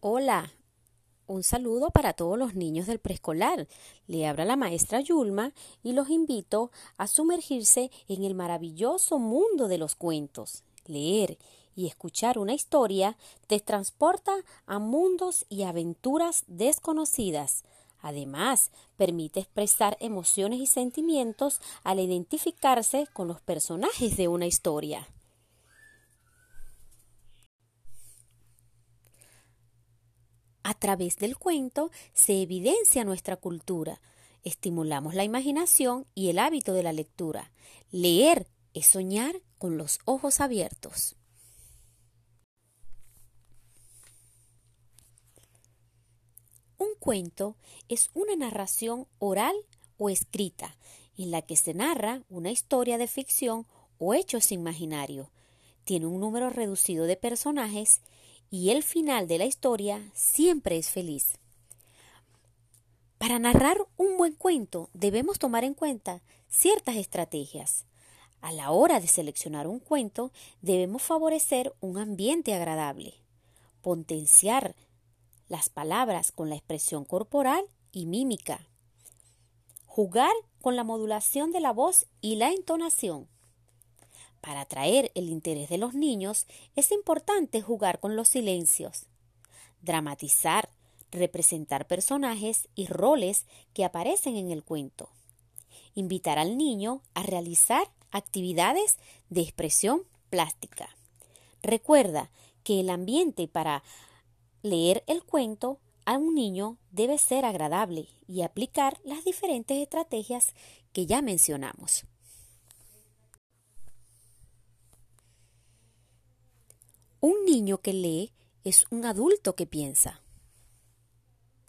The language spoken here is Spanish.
Hola, un saludo para todos los niños del preescolar. Le habla la maestra Yulma y los invito a sumergirse en el maravilloso mundo de los cuentos. Leer y escuchar una historia te transporta a mundos y aventuras desconocidas. Además, permite expresar emociones y sentimientos al identificarse con los personajes de una historia. A través del cuento se evidencia nuestra cultura, estimulamos la imaginación y el hábito de la lectura. Leer es soñar con los ojos abiertos. Un cuento es una narración oral o escrita en la que se narra una historia de ficción o hechos imaginarios. Tiene un número reducido de personajes y el final de la historia siempre es feliz. Para narrar un buen cuento debemos tomar en cuenta ciertas estrategias. A la hora de seleccionar un cuento debemos favorecer un ambiente agradable, potenciar las palabras con la expresión corporal y mímica, jugar con la modulación de la voz y la entonación, para atraer el interés de los niños es importante jugar con los silencios, dramatizar, representar personajes y roles que aparecen en el cuento, invitar al niño a realizar actividades de expresión plástica. Recuerda que el ambiente para leer el cuento a un niño debe ser agradable y aplicar las diferentes estrategias que ya mencionamos. Un niño que lee es un adulto que piensa.